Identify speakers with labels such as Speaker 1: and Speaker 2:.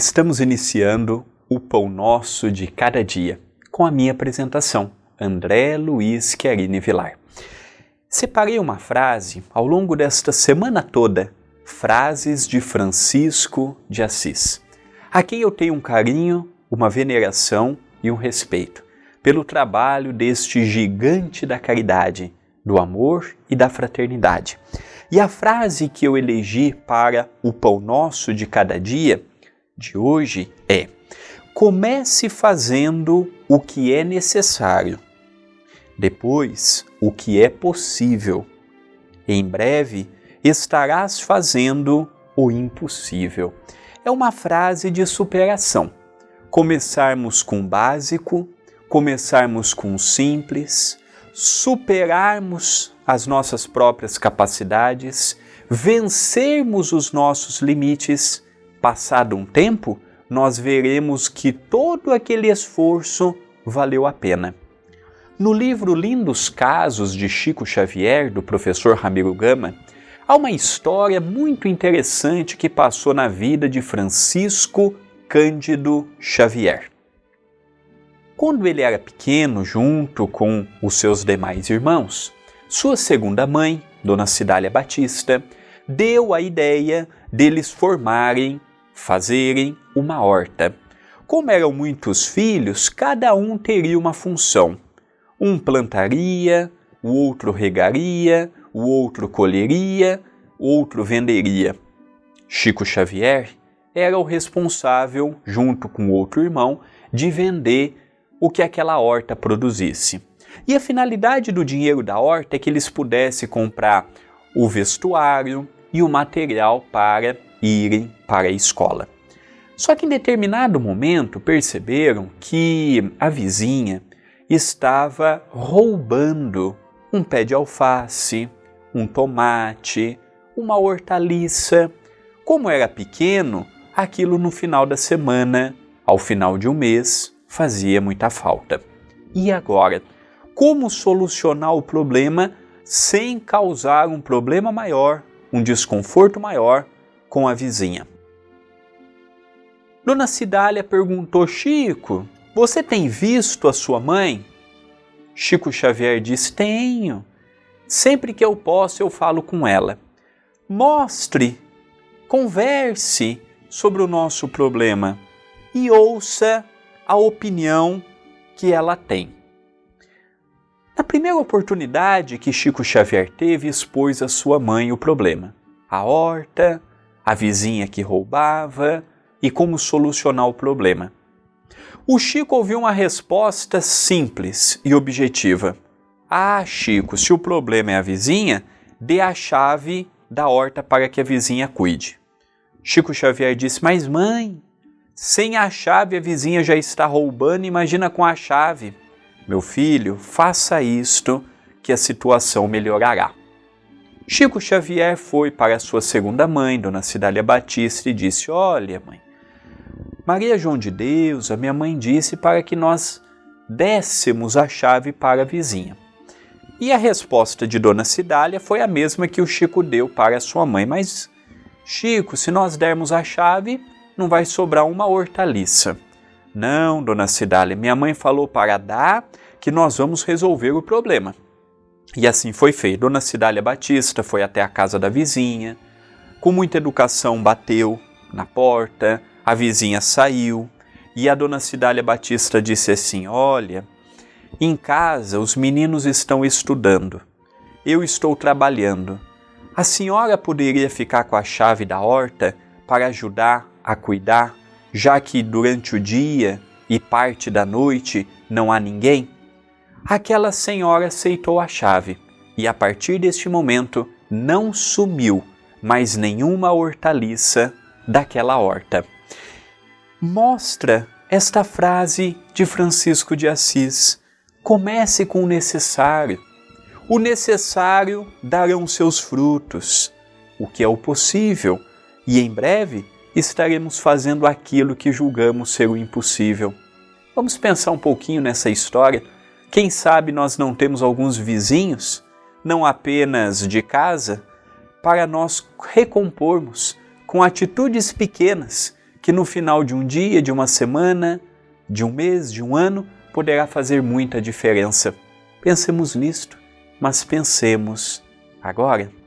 Speaker 1: Estamos iniciando o Pão Nosso de Cada Dia com a minha apresentação, André Luiz Chiarini Vilar. Separei uma frase ao longo desta semana toda, frases de Francisco de Assis, a quem eu tenho um carinho, uma veneração e um respeito pelo trabalho deste gigante da caridade, do amor e da fraternidade. E a frase que eu elegi para o Pão Nosso de Cada Dia de hoje é: comece fazendo o que é necessário, depois o que é possível. Em breve estarás fazendo o impossível. É uma frase de superação. Começarmos com o básico, começarmos com o simples, superarmos as nossas próprias capacidades, vencermos os nossos limites Passado um tempo, nós veremos que todo aquele esforço valeu a pena. No livro Lindos Casos de Chico Xavier, do professor Ramiro Gama, há uma história muito interessante que passou na vida de Francisco Cândido Xavier. Quando ele era pequeno, junto com os seus demais irmãos, sua segunda mãe, Dona Cidália Batista, deu a ideia deles formarem fazerem uma horta. Como eram muitos filhos, cada um teria uma função. Um plantaria, o outro regaria, o outro colheria, o outro venderia. Chico Xavier era o responsável, junto com outro irmão, de vender o que aquela horta produzisse. E a finalidade do dinheiro da horta é que eles pudessem comprar o vestuário e o material para irem para a escola. Só que em determinado momento perceberam que a vizinha estava roubando um pé de alface, um tomate, uma hortaliça. Como era pequeno, aquilo no final da semana, ao final de um mês, fazia muita falta. E agora? Como solucionar o problema sem causar um problema maior, um desconforto maior com a vizinha. Dona Cidália perguntou: Chico, você tem visto a sua mãe? Chico Xavier disse: Tenho. Sempre que eu posso, eu falo com ela. Mostre, converse sobre o nosso problema e ouça a opinião que ela tem. Na primeira oportunidade que Chico Xavier teve, expôs a sua mãe o problema. A horta, a vizinha que roubava e como solucionar o problema. O Chico ouviu uma resposta simples e objetiva. Ah, Chico, se o problema é a vizinha, dê a chave da horta para que a vizinha cuide. Chico Xavier disse: Mas mãe, sem a chave a vizinha já está roubando, imagina com a chave. Meu filho, faça isto que a situação melhorará. Chico Xavier foi para sua segunda mãe, Dona Cidália Batista, e disse: Olha, mãe, Maria João de Deus, a minha mãe disse para que nós dessemos a chave para a vizinha. E a resposta de Dona Cidália foi a mesma que o Chico deu para sua mãe. Mas, Chico, se nós dermos a chave, não vai sobrar uma hortaliça. Não, Dona Cidália, minha mãe falou para dar que nós vamos resolver o problema. E assim foi feito. Dona Cidália Batista foi até a casa da vizinha, com muita educação bateu na porta, a vizinha saiu e a Dona Cidália Batista disse assim: Olha, em casa os meninos estão estudando, eu estou trabalhando. A senhora poderia ficar com a chave da horta para ajudar a cuidar, já que durante o dia e parte da noite não há ninguém? Aquela senhora aceitou a chave e a partir deste momento não sumiu mais nenhuma hortaliça daquela horta. Mostra esta frase de Francisco de Assis. Comece com o necessário. O necessário darão seus frutos, o que é o possível, e em breve estaremos fazendo aquilo que julgamos ser o impossível. Vamos pensar um pouquinho nessa história quem sabe nós não temos alguns vizinhos, não apenas de casa, para nós recompormos com atitudes pequenas que no final de um dia, de uma semana, de um mês, de um ano, poderá fazer muita diferença. Pensemos nisto, mas pensemos agora.